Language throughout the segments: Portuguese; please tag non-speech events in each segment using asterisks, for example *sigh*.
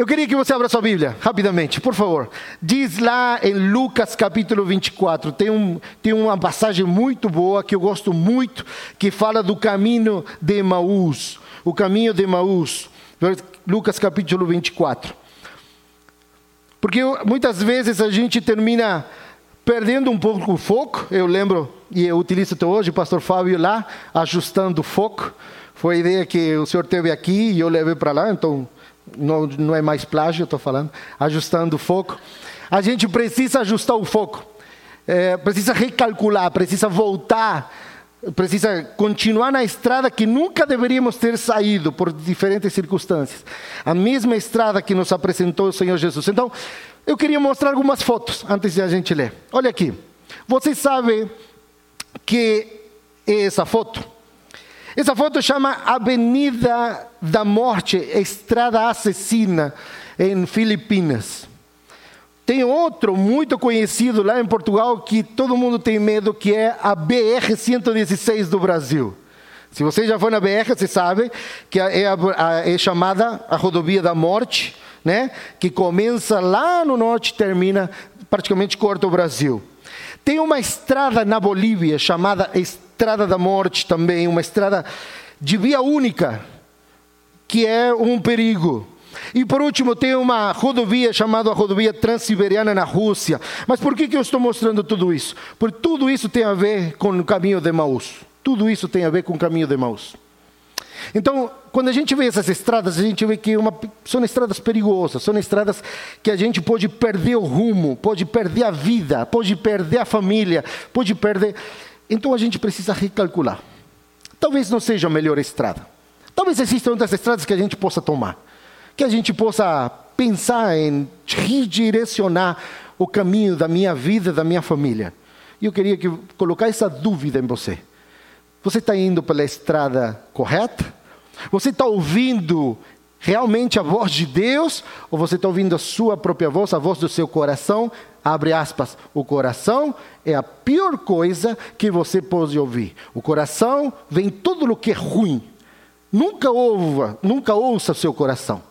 Eu queria que você abra sua Bíblia, rapidamente, por favor. Diz lá em Lucas capítulo 24, tem, um, tem uma passagem muito boa que eu gosto muito, que fala do caminho de Emaús. O caminho de Emaús. Lucas capítulo 24. Porque muitas vezes a gente termina perdendo um pouco o foco. Eu lembro, e eu utilizo até hoje, o pastor Fábio lá, ajustando o foco. Foi a ideia que o senhor teve aqui e eu levei para lá, então não, não é mais plágio, estou falando, ajustando o foco. A gente precisa ajustar o foco, é, precisa recalcular, precisa voltar, precisa continuar na estrada que nunca deveríamos ter saído por diferentes circunstâncias. A mesma estrada que nos apresentou o Senhor Jesus. Então, eu queria mostrar algumas fotos antes de a gente ler. Olha aqui. Você sabe que é essa foto? Essa foto chama Avenida da Morte, Estrada Assassina, em Filipinas. Tem outro muito conhecido lá em Portugal que todo mundo tem medo, que é a BR-116 do Brasil. Se você já foi na BR, você sabe que é, a, é chamada a rodovia da morte, né? que começa lá no norte e termina, praticamente corta o Brasil. Tem uma estrada na Bolívia chamada Estrada estrada da morte também, uma estrada de via única, que é um perigo. E por último, tem uma rodovia chamada rodovia Transiberiana na Rússia. Mas por que, que eu estou mostrando tudo isso? Porque tudo isso tem a ver com o caminho de Maús. Tudo isso tem a ver com o caminho de Maús. Então, quando a gente vê essas estradas, a gente vê que uma, são estradas perigosas, são estradas que a gente pode perder o rumo, pode perder a vida, pode perder a família, pode perder. Então a gente precisa recalcular. Talvez não seja a melhor estrada. Talvez existam outras estradas que a gente possa tomar. Que a gente possa pensar em redirecionar o caminho da minha vida, da minha família. E eu queria que colocar essa dúvida em você. Você está indo pela estrada correta? Você está ouvindo realmente a voz de Deus? Ou você está ouvindo a sua própria voz, a voz do seu coração, abre aspas, o coração é a pior coisa que você pode ouvir. O coração vem tudo o que é ruim. Nunca ouva, nunca ouça seu coração.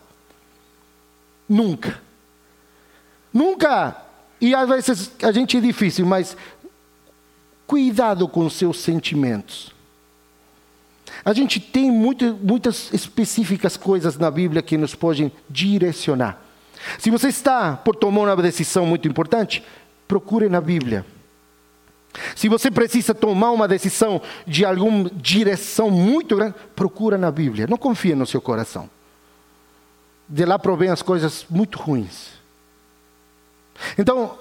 Nunca. Nunca. E às vezes a gente é difícil, mas cuidado com os seus sentimentos. A gente tem muito, muitas específicas coisas na Bíblia que nos podem direcionar. Se você está por tomar uma decisão muito importante, procure na Bíblia. Se você precisa tomar uma decisão de alguma direção muito grande, procura na Bíblia. Não confie no seu coração. De lá provém as coisas muito ruins. Então,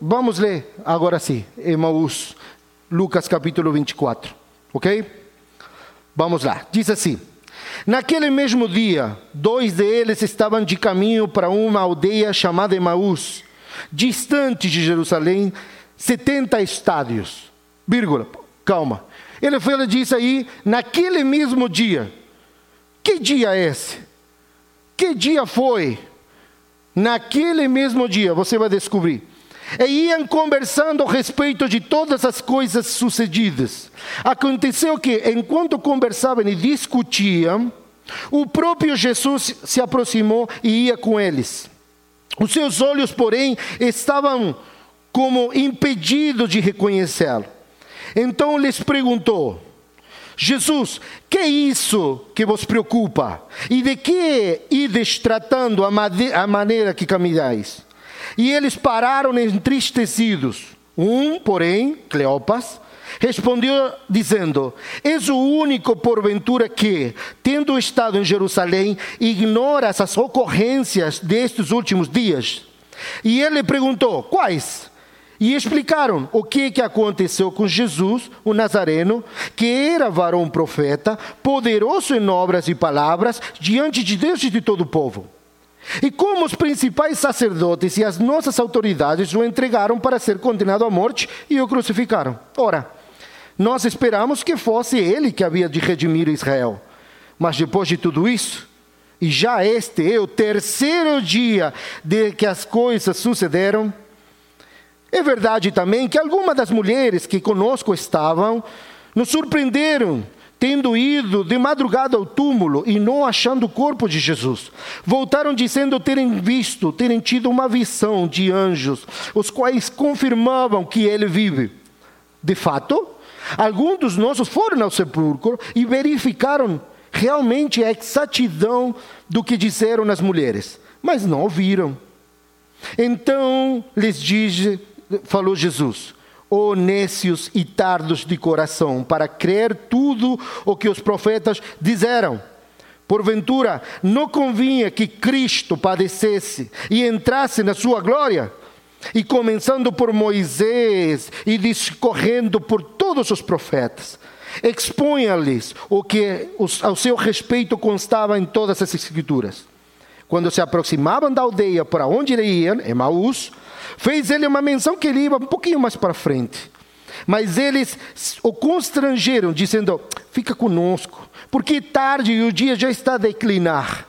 vamos ler agora sim, Emaús, Lucas capítulo 24. Ok? Vamos lá. Diz assim. Naquele mesmo dia, dois deles estavam de caminho para uma aldeia chamada Emaús, distante de Jerusalém, 70 estádios. Vírgula, calma. Ele foi e disse aí, naquele mesmo dia. Que dia é esse? Que dia foi? Naquele mesmo dia, você vai descobrir. E iam conversando a respeito de todas as coisas sucedidas. Aconteceu que, enquanto conversavam e discutiam, o próprio Jesus se aproximou e ia com eles. Os seus olhos, porém, estavam como impedidos de reconhecê-lo. Então lhes perguntou: Jesus, que é isso que vos preocupa? E de que ides tratando a, a maneira que caminhais? E eles pararam entristecidos. Um, porém, Cleopas, respondeu dizendo: És o único porventura que, tendo estado em Jerusalém, ignora essas ocorrências destes últimos dias? E ele perguntou: Quais? E explicaram o que, que aconteceu com Jesus, o Nazareno, que era varão profeta, poderoso em obras e palavras, diante de Deus e de todo o povo. E como os principais sacerdotes e as nossas autoridades o entregaram para ser condenado à morte e o crucificaram. Ora, nós esperamos que fosse ele que havia de redimir Israel. Mas depois de tudo isso, e já este é o terceiro dia de que as coisas sucederam, é verdade também que algumas das mulheres que conosco estavam nos surpreenderam tendo ido de madrugada ao túmulo e não achando o corpo de Jesus, voltaram dizendo terem visto, terem tido uma visão de anjos, os quais confirmavam que ele vive. De fato, alguns dos nossos foram ao sepulcro e verificaram realmente a exatidão do que disseram as mulheres, mas não ouviram. Então lhes diz, falou Jesus: oh, nécios e tardos de coração, para crer tudo o que os profetas disseram. Porventura, não convinha que Cristo padecesse e entrasse na sua glória? E começando por Moisés e discorrendo por todos os profetas, expunha-lhes o que ao seu respeito constava em todas as escrituras. Quando se aproximavam da aldeia para onde iam, Emaús, Fez ele uma menção que ele ia um pouquinho mais para frente. Mas eles o constrangeram, dizendo: Fica conosco, porque tarde e o dia já está a declinar.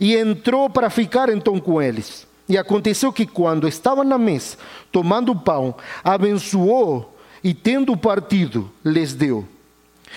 E entrou para ficar então com eles. E aconteceu que, quando estavam na mesa, tomando pão, abençoou e, tendo partido, lhes deu.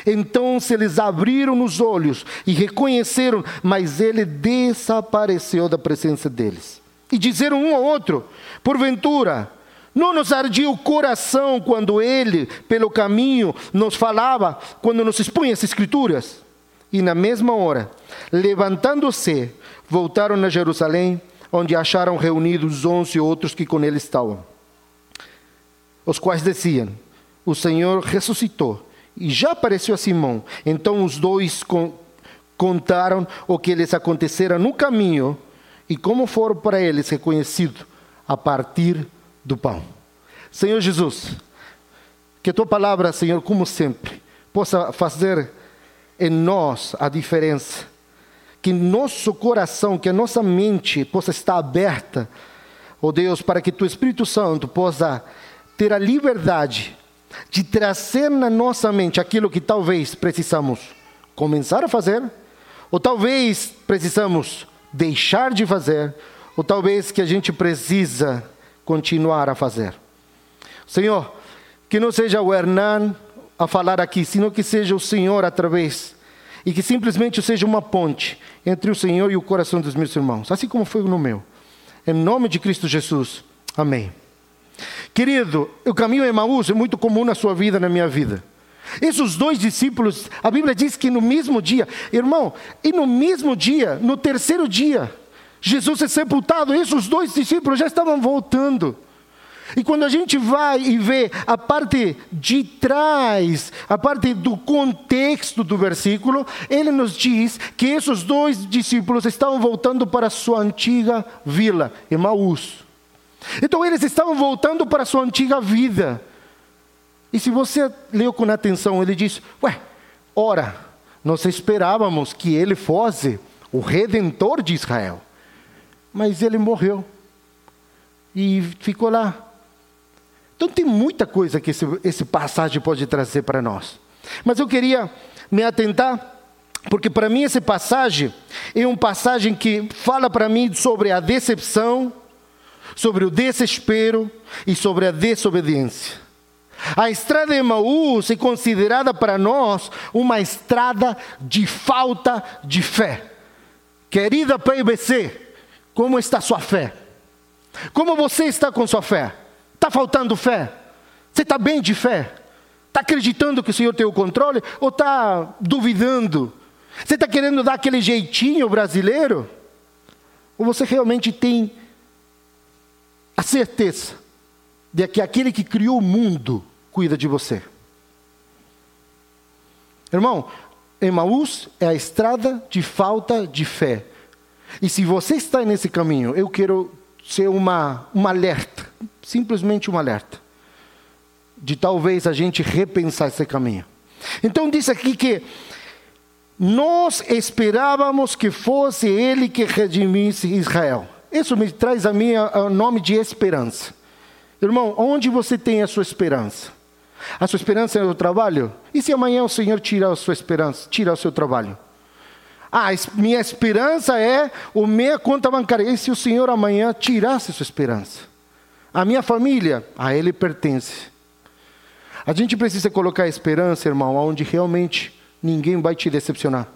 Então se lhes abriram os olhos e reconheceram, mas ele desapareceu da presença deles. E disseram um ao outro: Porventura, não nos ardia o coração quando ele, pelo caminho, nos falava, quando nos expunha as Escrituras? E na mesma hora, levantando-se, voltaram a Jerusalém, onde acharam reunidos onze outros que com ele estavam, os quais diziam: O Senhor ressuscitou e já apareceu a Simão. Então os dois contaram o que lhes acontecera no caminho e como foram para eles reconhecidos a partir do pão. Senhor Jesus, que tua palavra, Senhor, como sempre, possa fazer em nós a diferença. Que nosso coração, que a nossa mente possa estar aberta, oh Deus, para que teu Espírito Santo possa ter a liberdade de trazer na nossa mente aquilo que talvez precisamos começar a fazer, ou talvez precisamos deixar de fazer, ou talvez que a gente precisa continuar a fazer. Senhor, que não seja o Hernan a falar aqui, sino que seja o Senhor através e que simplesmente seja uma ponte entre o Senhor e o coração dos meus irmãos, assim como foi no meu. Em nome de Cristo Jesus. Amém. Querido, o caminho Emaús é muito comum na sua vida, na minha vida. Esses dois discípulos, a Bíblia diz que no mesmo dia, irmão, e no mesmo dia, no terceiro dia, Jesus é sepultado, esses dois discípulos já estavam voltando. E quando a gente vai e vê a parte de trás, a parte do contexto do versículo, ele nos diz que esses dois discípulos estavam voltando para sua antiga vila, Emaús. Então eles estavam voltando para a sua antiga vida. E se você leu com atenção, ele diz: Ué, ora, nós esperávamos que ele fosse o redentor de Israel, mas ele morreu e ficou lá. Então tem muita coisa que esse, esse passagem pode trazer para nós. Mas eu queria me atentar, porque para mim essa passagem é uma passagem que fala para mim sobre a decepção, sobre o desespero e sobre a desobediência. A estrada de Emaús é considerada para nós uma estrada de falta de fé. Querida PIBC, como está sua fé? Como você está com sua fé? Está faltando fé? Você está bem de fé? Está acreditando que o Senhor tem o controle? Ou está duvidando? Você está querendo dar aquele jeitinho brasileiro? Ou você realmente tem a certeza de que aquele que criou o mundo cuida de você. Irmão, Emaús é a estrada de falta de fé. E se você está nesse caminho, eu quero ser uma, uma alerta, simplesmente um alerta, de talvez a gente repensar esse caminho. Então diz aqui que nós esperávamos que fosse ele que redimisse Israel. Isso me traz a mim o nome de esperança. Irmão, onde você tem a sua esperança? A sua esperança é o trabalho? E se amanhã o Senhor tirar a sua esperança, tirar o seu trabalho? Ah, minha esperança é o minha conta bancária. E se o Senhor amanhã tirasse a sua esperança? A minha família, a Ele pertence. A gente precisa colocar a esperança, irmão, onde realmente ninguém vai te decepcionar,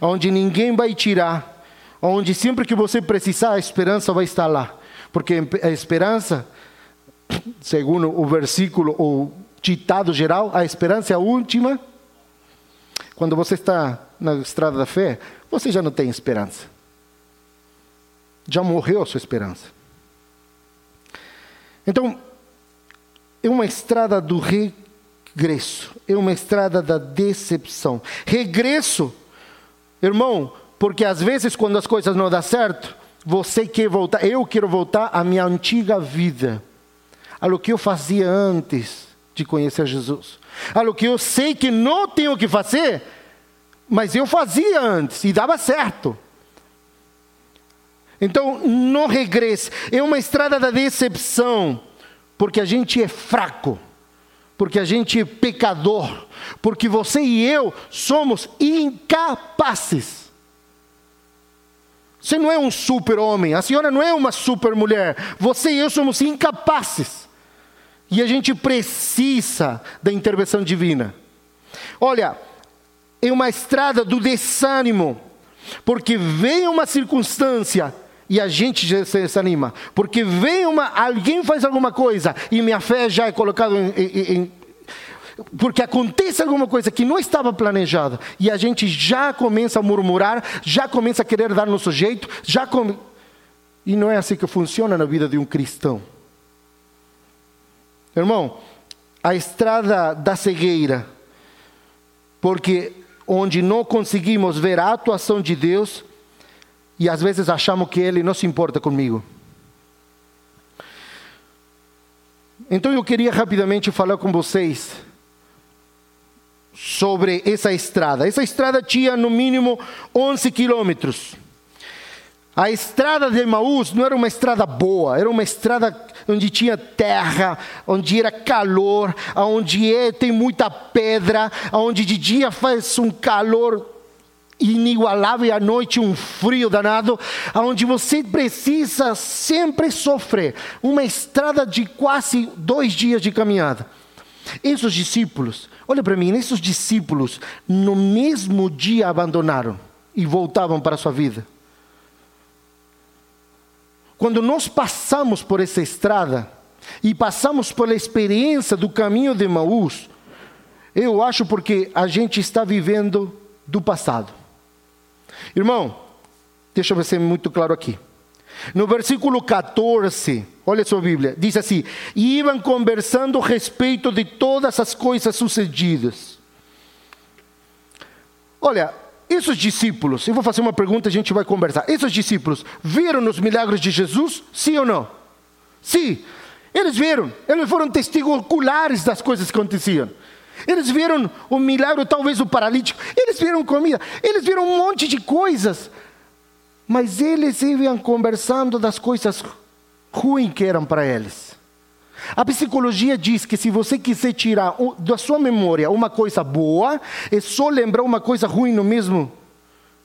onde ninguém vai tirar, onde sempre que você precisar, a esperança vai estar lá, porque a esperança, segundo o versículo, o ditado geral, a esperança é a última. Quando você está na estrada da fé, você já não tem esperança. Já morreu a sua esperança. Então, é uma estrada do regresso, é uma estrada da decepção. Regresso, irmão, porque às vezes quando as coisas não dão certo, você quer voltar, eu quero voltar à minha antiga vida, a que eu fazia antes de conhecer Jesus, a que eu sei que não tenho que fazer, mas eu fazia antes e dava certo. Então, não regresse. É uma estrada da decepção, porque a gente é fraco, porque a gente é pecador, porque você e eu somos incapazes. Você não é um super-homem, a senhora não é uma super-mulher, você e eu somos incapazes. E a gente precisa da intervenção divina. Olha, é uma estrada do desânimo, porque vem uma circunstância e a gente se desanima, porque vem uma, alguém faz alguma coisa e minha fé já é colocada em, em porque acontece alguma coisa que não estava planejada e a gente já começa a murmurar, já começa a querer dar nosso jeito, já come... e não é assim que funciona na vida de um cristão. Irmão, a estrada da cegueira, porque onde não conseguimos ver a atuação de Deus, e às vezes achamos que Ele não se importa comigo. Então eu queria rapidamente falar com vocês sobre essa estrada. Essa estrada tinha no mínimo 11 quilômetros. A estrada de Maús não era uma estrada boa, era uma estrada onde tinha terra, onde era calor, onde é, tem muita pedra, onde de dia faz um calor inigualável e à noite um frio danado, onde você precisa sempre sofrer. Uma estrada de quase dois dias de caminhada. Esses discípulos, olha para mim, esses discípulos no mesmo dia abandonaram e voltavam para a sua vida. Quando nós passamos por essa estrada e passamos pela experiência do caminho de Maús, eu acho porque a gente está vivendo do passado. Irmão, deixa eu ser muito claro aqui. No versículo 14, olha sua Bíblia, diz assim: E iam conversando a respeito de todas as coisas sucedidas. Olha, esses discípulos, eu vou fazer uma pergunta a gente vai conversar. Esses discípulos viram os milagres de Jesus? Sim ou não? Sim, eles viram, eles foram testigos oculares das coisas que aconteciam. Eles viram o milagre, talvez o paralítico, eles viram comida, eles viram um monte de coisas. Mas eles iam conversando das coisas ruins que eram para eles. A psicologia diz que se você quiser tirar da sua memória uma coisa boa, é só lembrar uma coisa ruim no mesmo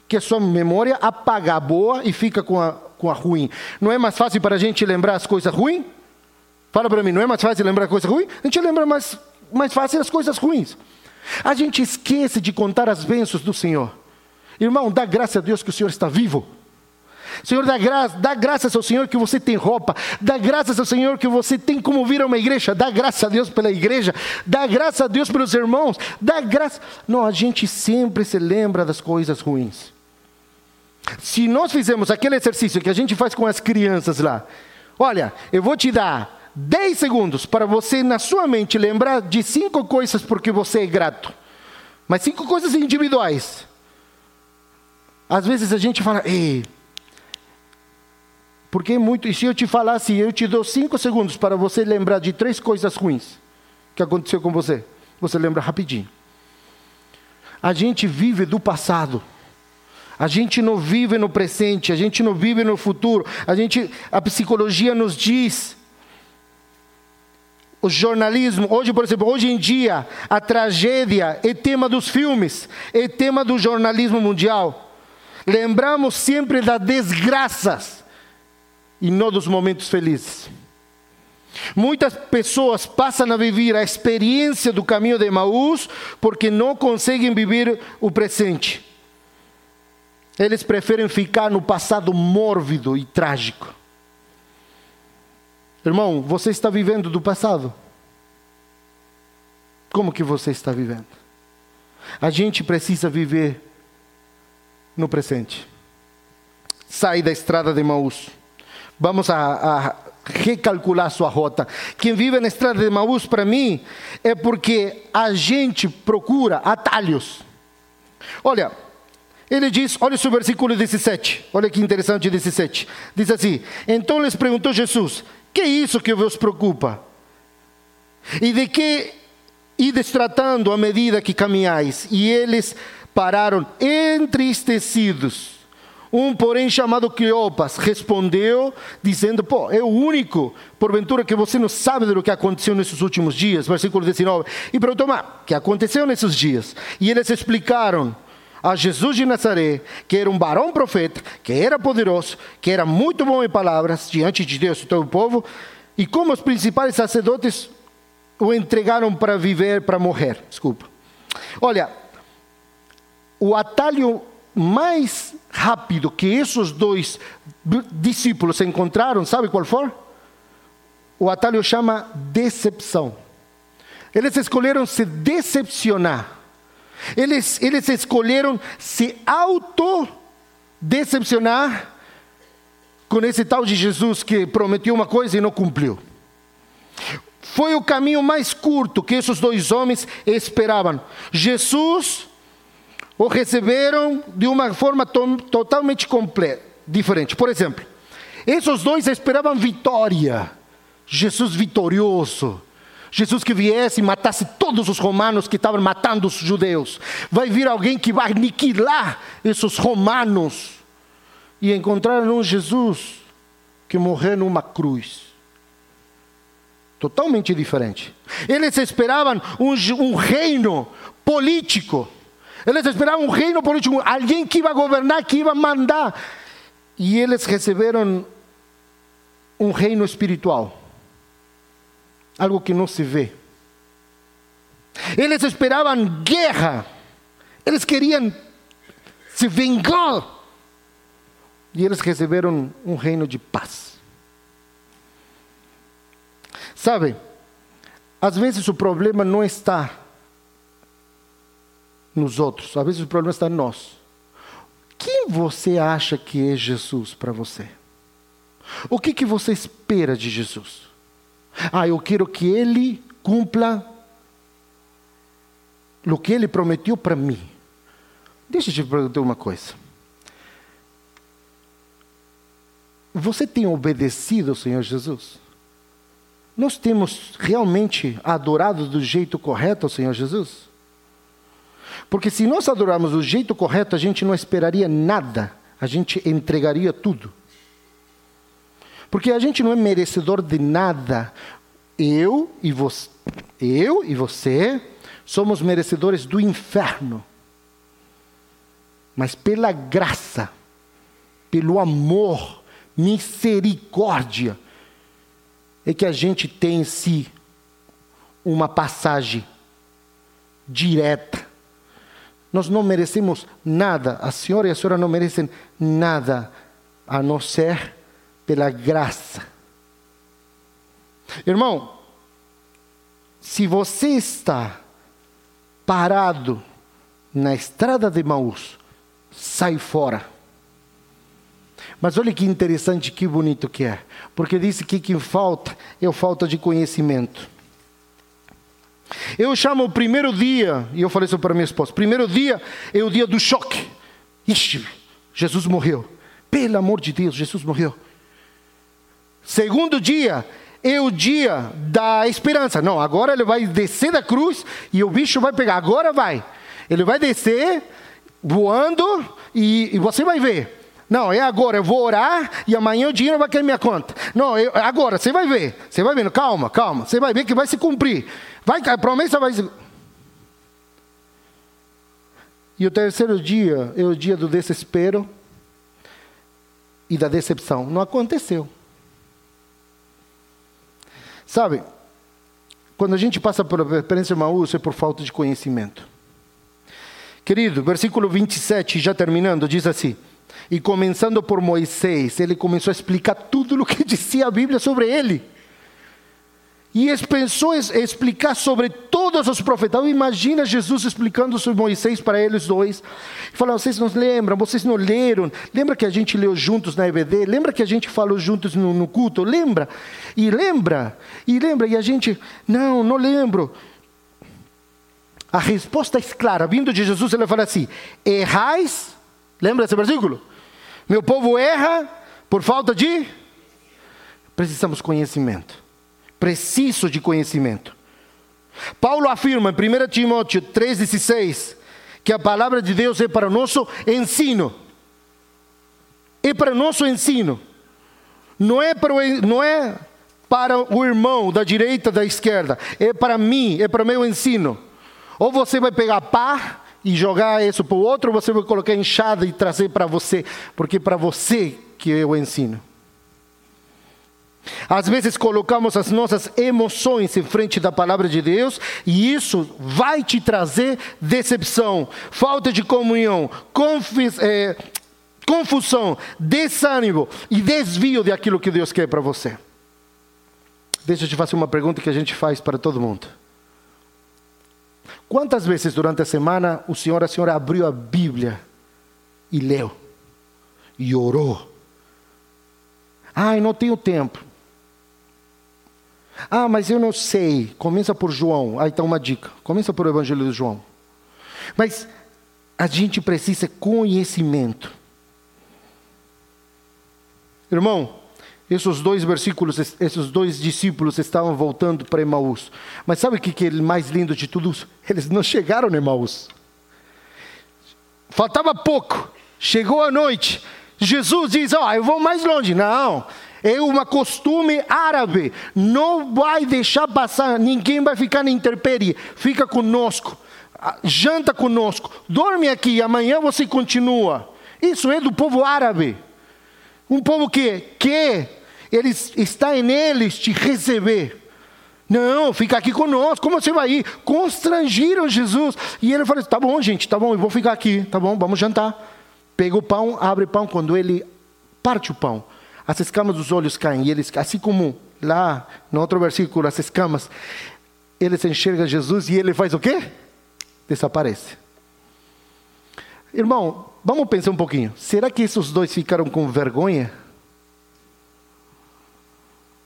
que a sua memória, apaga a boa e fica com a, com a ruim. Não é mais fácil para a gente lembrar as coisas ruins? Fala para mim, não é mais fácil lembrar coisa ruim? A gente lembra mais mais fácil as coisas ruins. A gente esquece de contar as bênçãos do Senhor. Irmão, dá graça a Deus que o Senhor está vivo. Senhor, dá, graça, dá graças ao Senhor que você tem roupa, dá graças ao Senhor que você tem como vir a uma igreja, dá graças a Deus pela igreja, dá graças a Deus pelos irmãos, dá graça. Não, a gente sempre se lembra das coisas ruins. Se nós fizermos aquele exercício que a gente faz com as crianças lá, olha, eu vou te dar 10 segundos para você, na sua mente, lembrar de cinco coisas porque você é grato. Mas cinco coisas individuais. Às vezes a gente fala, ei, porque muito. E se eu te falasse, eu te dou cinco segundos para você lembrar de três coisas ruins que aconteceu com você, você lembra rapidinho. A gente vive do passado. A gente não vive no presente, a gente não vive no futuro. A gente, a psicologia nos diz o jornalismo, hoje, por exemplo, hoje em dia, a tragédia é tema dos filmes, é tema do jornalismo mundial. Lembramos sempre das desgraças e não dos momentos felizes. Muitas pessoas passam a viver a experiência do caminho de Emaús porque não conseguem viver o presente. Eles preferem ficar no passado mórbido e trágico. Irmão, você está vivendo do passado? Como que você está vivendo? A gente precisa viver no presente. Sai da estrada de Maús. Vamos a, a recalcular sua rota. Quem vive na estrada de Maús, para mim, é porque a gente procura atalhos. Olha, ele diz, olha o versículo 17, olha que interessante 17. Diz assim: Então lhes perguntou Jesus: Que é isso que vos preocupa? E de que ides tratando à medida que caminhais? E eles pararam entristecidos. Um, porém, chamado Cleopas, respondeu, dizendo: Pô, é o único, porventura, que você não sabe do que aconteceu nesses últimos dias. Versículo 19. E perguntou: Mas, o que aconteceu nesses dias? E eles explicaram a Jesus de Nazaré, que era um barão profeta, que era poderoso, que era muito bom em palavras diante de Deus e todo o povo, e como os principais sacerdotes o entregaram para viver, para morrer. Desculpa. Olha, o atalho mais rápido que esses dois discípulos encontraram, sabe qual foi? O atalho chama decepção. Eles escolheram se decepcionar. Eles, eles escolheram se auto-decepcionar com esse tal de Jesus que prometeu uma coisa e não cumpriu. Foi o caminho mais curto que esses dois homens esperavam. Jesus o receberam de uma forma to totalmente diferente. Por exemplo, esses dois esperavam vitória. Jesus vitorioso. Jesus que viesse e matasse todos os romanos que estavam matando os judeus. Vai vir alguém que vai aniquilar esses romanos. E encontraram um Jesus que morreu numa cruz. Totalmente diferente. Eles esperavam um, um reino político. Eles esperavam um reino político, alguém que ia governar, que ia mandar. E eles receberam um reino espiritual algo que não se vê. Eles esperavam guerra, eles queriam se vingar, e eles receberam um reino de paz. Sabe, às vezes o problema não está nos outros, às vezes o problema está em nós. Quem você acha que é Jesus para você? O que, que você espera de Jesus? Ah, eu quero que ele cumpra o que ele prometeu para mim. Deixa eu te perguntar uma coisa. Você tem obedecido ao Senhor Jesus? Nós temos realmente adorado do jeito correto ao Senhor Jesus? Porque se nós adorarmos do jeito correto, a gente não esperaria nada, a gente entregaria tudo. Porque a gente não é merecedor de nada. Eu e você, eu e você somos merecedores do inferno. Mas pela graça, pelo amor, misericórdia, é que a gente tem em si uma passagem direta. Nós não merecemos nada, a senhora e a senhora não merecem nada, a não ser pela graça. Irmão, se você está parado na estrada de Maús, sai fora. Mas olha que interessante, que bonito que é. Porque disse que quem falta é falta de conhecimento. Eu chamo o primeiro dia, e eu falei isso para minha esposa: primeiro dia é o dia do choque. Ixi, Jesus morreu. Pelo amor de Deus, Jesus morreu. Segundo dia é o dia da esperança. Não, agora ele vai descer da cruz e o bicho vai pegar. Agora vai. Ele vai descer voando e, e você vai ver. Não, é agora, eu vou orar e amanhã o dinheiro vai cair minha conta. Não, eu, agora, você vai ver. Você vai vendo, calma, calma. Você vai ver que vai se cumprir. Vai, a promessa vai. E o terceiro dia é o dia do desespero e da decepção. Não aconteceu. Sabe, quando a gente passa pela experiência de Maús é por falta de conhecimento. Querido, versículo 27, já terminando, diz assim: E começando por Moisés, ele começou a explicar tudo o que *laughs* dizia a Bíblia sobre ele. E pensou explicar sobre todos os profetas. Imagina Jesus explicando sobre Moisés para eles dois. Falando, vocês não lembram, vocês não leram. Lembra que a gente leu juntos na EBD? Lembra que a gente falou juntos no, no culto? Lembra? E lembra? E lembra? E a gente, não, não lembro. A resposta é clara. Vindo de Jesus, ele fala assim: errais. Lembra esse versículo? Meu povo erra por falta de. Precisamos conhecimento preciso de conhecimento. Paulo afirma em 1 Timóteo 3,16 que a palavra de Deus é para o nosso ensino. É para o nosso ensino. Não é para o, não é para o irmão da direita, da esquerda. É para mim, é para o meu ensino. Ou você vai pegar pá e jogar isso para o outro, ou você vai colocar enxada e trazer para você, porque é para você que eu ensino. Às vezes colocamos as nossas emoções em frente da palavra de Deus e isso vai te trazer decepção, falta de comunhão, é, confusão, desânimo e desvio de aquilo que Deus quer para você. Deixa eu te fazer uma pergunta que a gente faz para todo mundo. Quantas vezes durante a semana o senhor, a senhora abriu a Bíblia e leu e orou? Ai, não tenho tempo. Ah, mas eu não sei. Começa por João. Aí está uma dica. Começa por Evangelho de João. Mas a gente precisa conhecimento. Irmão, esses dois versículos, esses dois discípulos estavam voltando para Emaús. Mas sabe o que é mais lindo de tudo? *laughs* Eles não chegaram em Emaús. Faltava pouco. Chegou a noite. Jesus diz: Ó, oh, eu vou mais longe. Não, é uma costume árabe. Não vai deixar passar, ninguém vai ficar na intempérie. Fica conosco, janta conosco, dorme aqui, amanhã você continua. Isso é do povo árabe. Um povo que quer, eles está em eles te receber. Não, fica aqui conosco. Como você vai ir? Constrangiram Jesus. E ele falou: Tá bom, gente, tá bom, eu vou ficar aqui, tá bom, vamos jantar. Pega o pão, abre o pão. Quando ele parte o pão, as escamas dos olhos caem. E eles, assim como lá no outro versículo, as escamas, eles enxergam Jesus e ele faz o quê? Desaparece. Irmão, vamos pensar um pouquinho. Será que esses dois ficaram com vergonha?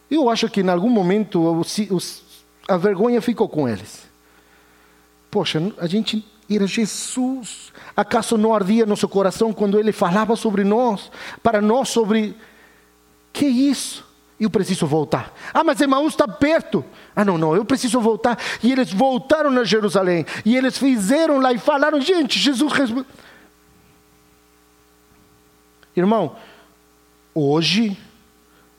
Eu acho que em algum momento a vergonha ficou com eles. Poxa, a gente era Jesus. Acaso não ardia nosso coração quando ele falava sobre nós, para nós sobre que isso? Eu preciso voltar. Ah, mas Emaús está perto. Ah, não, não, eu preciso voltar. E eles voltaram a Jerusalém. E eles fizeram lá e falaram: gente, Jesus. Irmão, hoje,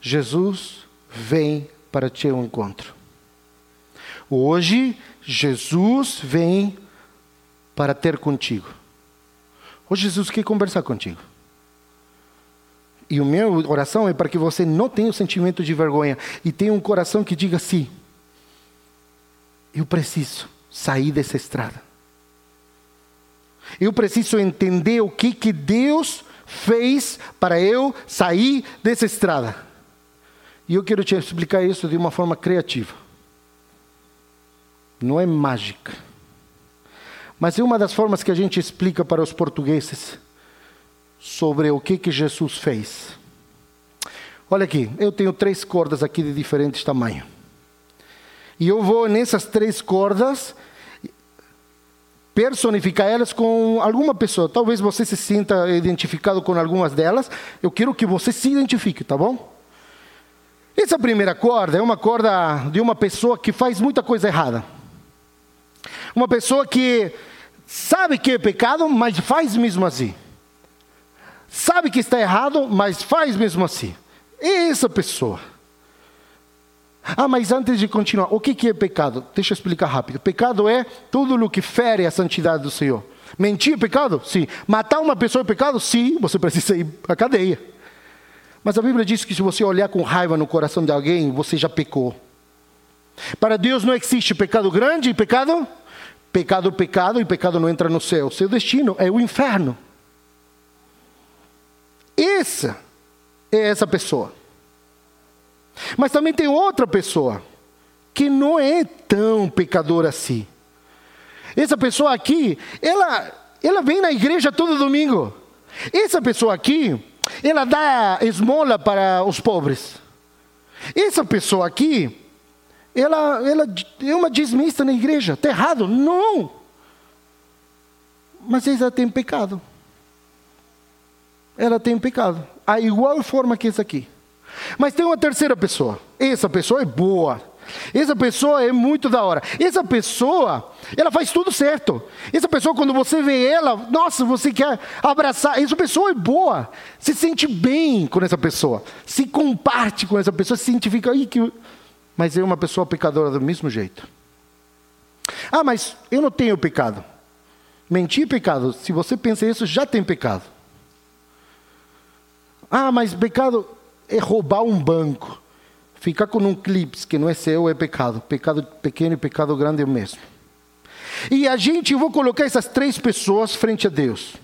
Jesus vem para te um encontro. Hoje, Jesus vem para ter contigo. Hoje, Jesus quer conversar contigo. E a minha oração é para que você não tenha o sentimento de vergonha e tenha um coração que diga assim: eu preciso sair dessa estrada. Eu preciso entender o que, que Deus fez para eu sair dessa estrada. E eu quero te explicar isso de uma forma criativa. Não é mágica. Mas é uma das formas que a gente explica para os portugueses sobre o que, que Jesus fez. Olha aqui, eu tenho três cordas aqui de diferentes tamanhos. E eu vou nessas três cordas personificar elas com alguma pessoa. Talvez você se sinta identificado com algumas delas. Eu quero que você se identifique, tá bom? Essa primeira corda é uma corda de uma pessoa que faz muita coisa errada. Uma pessoa que sabe que é pecado, mas faz mesmo assim sabe que está errado, mas faz mesmo assim. É essa pessoa. Ah, mas antes de continuar, o que é pecado? Deixa eu explicar rápido. Pecado é tudo o que fere a santidade do Senhor. Mentir é pecado? Sim. Matar uma pessoa é pecado? Sim, você precisa ir à cadeia. Mas a Bíblia diz que se você olhar com raiva no coração de alguém, você já pecou. Para Deus não existe pecado grande e pecado pecado pecado e pecado não entra no céu. Seu destino é o inferno. Essa é essa pessoa. Mas também tem outra pessoa que não é tão pecadora assim. Essa pessoa aqui, ela, ela vem na igreja todo domingo. Essa pessoa aqui, ela dá esmola para os pobres. Essa pessoa aqui, ela, ela é uma desmista na igreja. Está errado? Não. Mas ela tem pecado. Ela tem pecado. A igual forma que essa aqui. Mas tem uma terceira pessoa. Essa pessoa é boa. Essa pessoa é muito da hora. Essa pessoa, ela faz tudo certo. Essa pessoa, quando você vê ela, nossa, você quer abraçar. Essa pessoa é boa. Se sente bem com essa pessoa. Se comparte com essa pessoa, se identifica. Que... Mas é uma pessoa pecadora do mesmo jeito. Ah, mas eu não tenho pecado. Mentir é pecado. Se você pensa isso, já tem pecado. Ah, mas pecado é roubar um banco. Ficar com um clipe que não é seu é pecado. Pecado pequeno e pecado grande é o mesmo. E a gente, eu vou colocar essas três pessoas frente a Deus.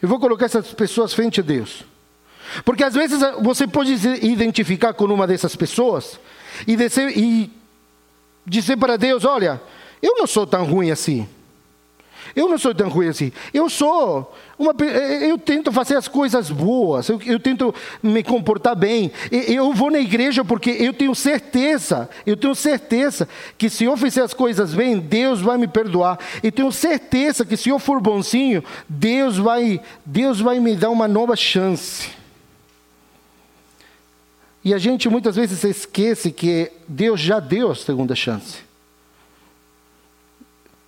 Eu vou colocar essas pessoas frente a Deus. Porque às vezes você pode se identificar com uma dessas pessoas e dizer, e dizer para Deus: Olha, eu não sou tão ruim assim. Eu não sou tão ruim assim. Eu sou uma, eu tento fazer as coisas boas. Eu, eu tento me comportar bem. Eu vou na igreja porque eu tenho certeza. Eu tenho certeza que se eu fizer as coisas bem, Deus vai me perdoar. E tenho certeza que se eu for bonzinho, Deus vai, Deus vai me dar uma nova chance. E a gente muitas vezes esquece que Deus já deu a segunda chance.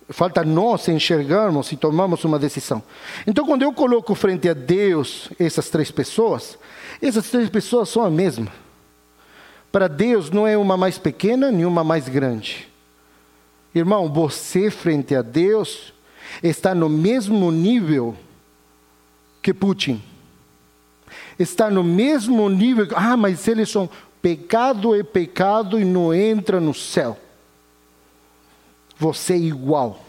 Falta nós enxergarmos e tomarmos uma decisão. Então, quando eu coloco frente a Deus essas três pessoas, essas três pessoas são a mesma. Para Deus não é uma mais pequena nem uma mais grande. Irmão, você frente a Deus está no mesmo nível que Putin. Está no mesmo nível. Ah, mas eles são. Pecado é pecado e não entra no céu você é igual.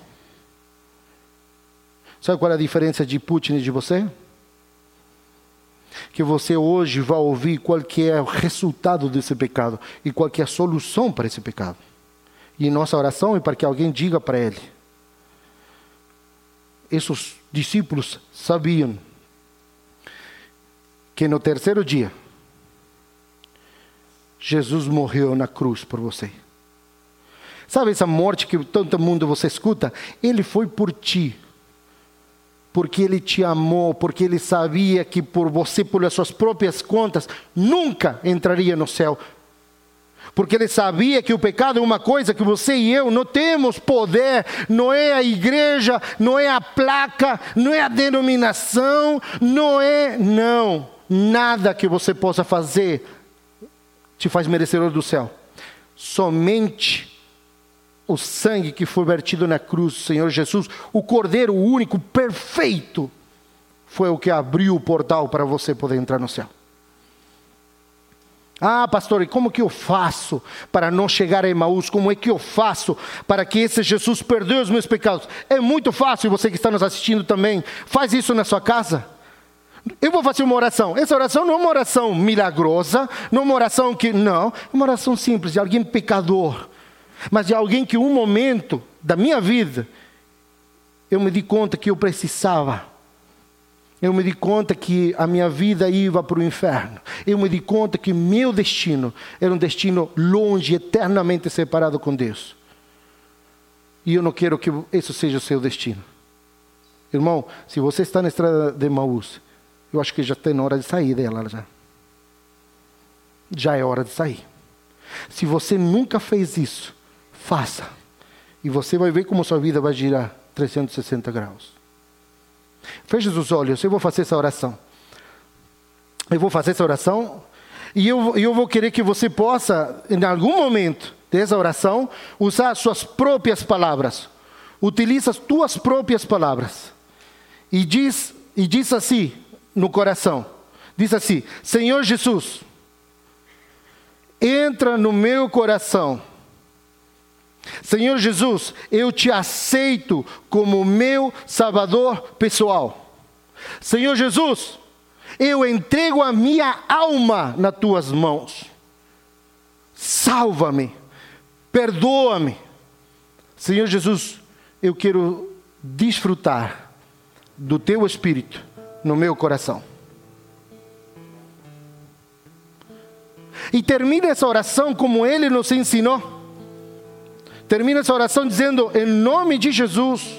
Sabe qual é a diferença de Putin e de você? Que você hoje vai ouvir qual que é o resultado desse pecado e qual que é a solução para esse pecado. E nossa oração é para que alguém diga para ele. Esses discípulos sabiam que no terceiro dia Jesus morreu na cruz por você. Sabe essa morte que todo mundo você escuta? Ele foi por ti. Porque ele te amou, porque ele sabia que por você, pelas suas próprias contas, nunca entraria no céu. Porque ele sabia que o pecado é uma coisa que você e eu não temos poder, não é a igreja, não é a placa, não é a denominação, não é, não, nada que você possa fazer te faz merecedor do céu. Somente o sangue que foi vertido na cruz, Senhor Jesus, o Cordeiro único, perfeito, foi o que abriu o portal para você poder entrar no céu. Ah, pastor, e como que eu faço para não chegar a Emaús? Como é que eu faço para que esse Jesus perdoe os meus pecados? É muito fácil, você que está nos assistindo também, faz isso na sua casa. Eu vou fazer uma oração. Essa oração não é uma oração milagrosa, não é uma oração que. Não, é uma oração simples de alguém pecador mas de alguém que um momento da minha vida eu me di conta que eu precisava. Eu me di conta que a minha vida ia para o inferno. Eu me di conta que meu destino era um destino longe, eternamente separado com Deus. E eu não quero que isso seja o seu destino. Irmão, se você está na estrada de Maús, eu acho que já está na hora de sair dela já. Já é hora de sair. Se você nunca fez isso, Faça. E você vai ver como sua vida vai girar 360 graus. Feche os olhos, eu vou fazer essa oração. Eu vou fazer essa oração e eu, eu vou querer que você possa, em algum momento dessa oração, usar suas próprias palavras. Utilize as tuas próprias palavras. E diz, e diz assim no coração: diz assim, Senhor Jesus, entra no meu coração. Senhor Jesus, eu te aceito como meu Salvador pessoal. Senhor Jesus, eu entrego a minha alma nas tuas mãos. Salva-me, perdoa-me. Senhor Jesus, eu quero desfrutar do teu espírito no meu coração. E termina essa oração como ele nos ensinou. Termina essa oração dizendo, em nome de Jesus.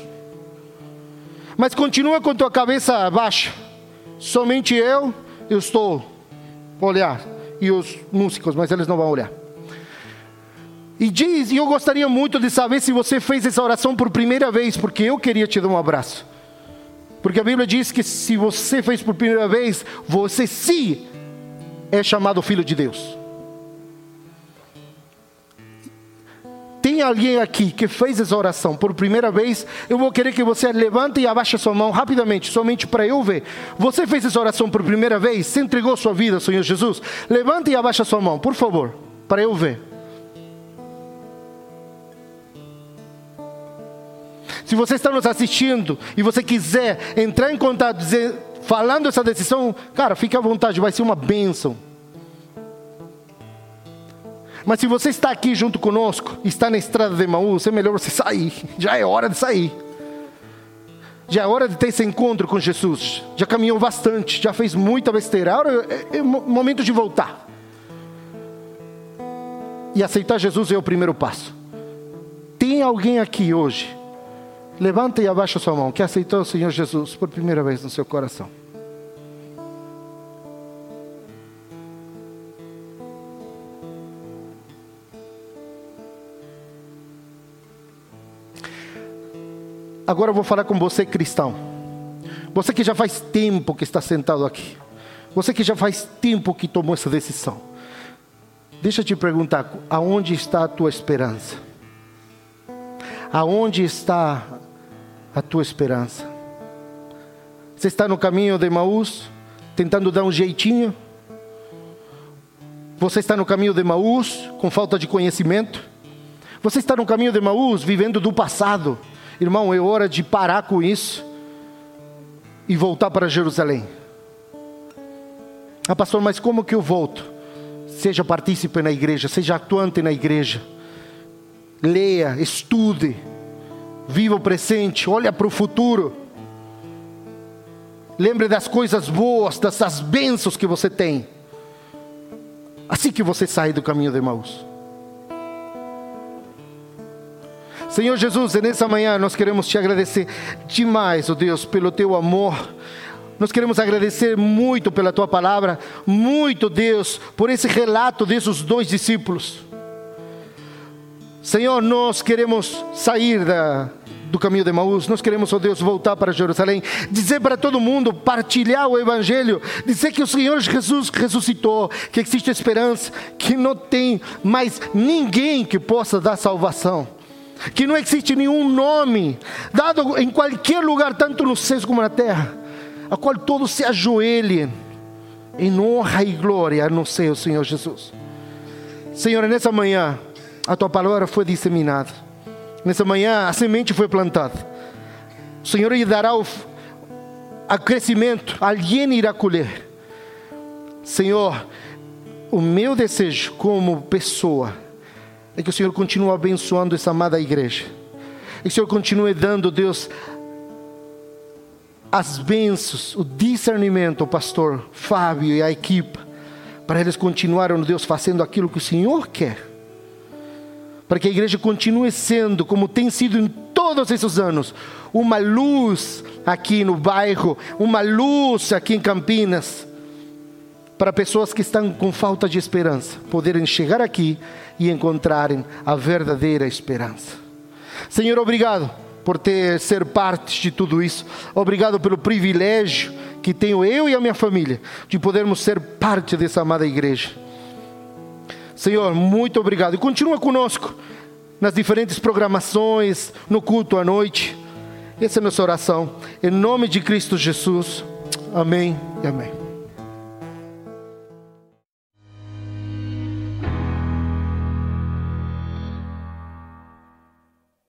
Mas continua com tua cabeça baixa. Somente eu, eu estou olhar. E os músicos, mas eles não vão olhar. E diz, e eu gostaria muito de saber se você fez essa oração por primeira vez, porque eu queria te dar um abraço. Porque a Bíblia diz que se você fez por primeira vez, você sim é chamado filho de Deus. Tem alguém aqui que fez essa oração por primeira vez? Eu vou querer que você levante e abaixe sua mão rapidamente, somente para eu ver. Você fez essa oração por primeira vez? Você entregou sua vida, Senhor Jesus? Levante e abaixe sua mão, por favor, para eu ver. Se você está nos assistindo e você quiser entrar em contato, dizer, falando essa decisão, cara, fique à vontade, vai ser uma bênção. Mas se você está aqui junto conosco, está na estrada de Maús, é melhor você sair. Já é hora de sair. Já é hora de ter esse encontro com Jesus. Já caminhou bastante, já fez muita besteira. Agora é, é momento de voltar. E aceitar Jesus é o primeiro passo. Tem alguém aqui hoje Levanta e abaixa sua mão, que aceitou o Senhor Jesus por primeira vez no seu coração. Agora eu vou falar com você, cristão. Você que já faz tempo que está sentado aqui. Você que já faz tempo que tomou essa decisão. Deixa eu te perguntar: aonde está a tua esperança? Aonde está a tua esperança. Você está no caminho de Maús, tentando dar um jeitinho? Você está no caminho de Maús, com falta de conhecimento? Você está no caminho de Maús, vivendo do passado? Irmão, é hora de parar com isso e voltar para Jerusalém. Ah, pastor, mas como que eu volto? Seja partícipe na igreja, seja atuante na igreja. Leia, estude Viva o presente, olha para o futuro. Lembre das coisas boas, dessas bênçãos que você tem. Assim que você sai do caminho de Maús. Senhor Jesus, nessa manhã nós queremos te agradecer demais, ó oh Deus, pelo teu amor. Nós queremos agradecer muito pela tua palavra, muito, Deus, por esse relato desses dois discípulos. Senhor, nós queremos sair da, do caminho de Maús, nós queremos, ó oh Deus, voltar para Jerusalém, dizer para todo mundo, partilhar o Evangelho, dizer que o Senhor Jesus ressuscitou, que existe esperança, que não tem mais ninguém que possa dar salvação, que não existe nenhum nome dado em qualquer lugar, tanto no céu como na terra, a qual todos se ajoelhem em honra e glória no céu, Senhor Jesus. Senhor, nessa manhã, a tua palavra foi disseminada Nessa manhã a semente foi plantada. O Senhor lhe dará o a crescimento, alguém irá colher. Senhor, o meu desejo como pessoa é que o Senhor continue abençoando essa amada igreja. E que o Senhor continue dando, Deus, as bênçãos, o discernimento ao pastor Fábio e à equipe, para eles continuarem, Deus, fazendo aquilo que o Senhor quer para que a igreja continue sendo, como tem sido em todos esses anos, uma luz aqui no bairro, uma luz aqui em Campinas, para pessoas que estão com falta de esperança poderem chegar aqui e encontrarem a verdadeira esperança. Senhor, obrigado por ter ser parte de tudo isso. Obrigado pelo privilégio que tenho eu e a minha família de podermos ser parte dessa amada igreja. Senhor, muito obrigado. E continua conosco nas diferentes programações, no culto à noite. Essa é a nossa oração. Em nome de Cristo Jesus. Amém e amém.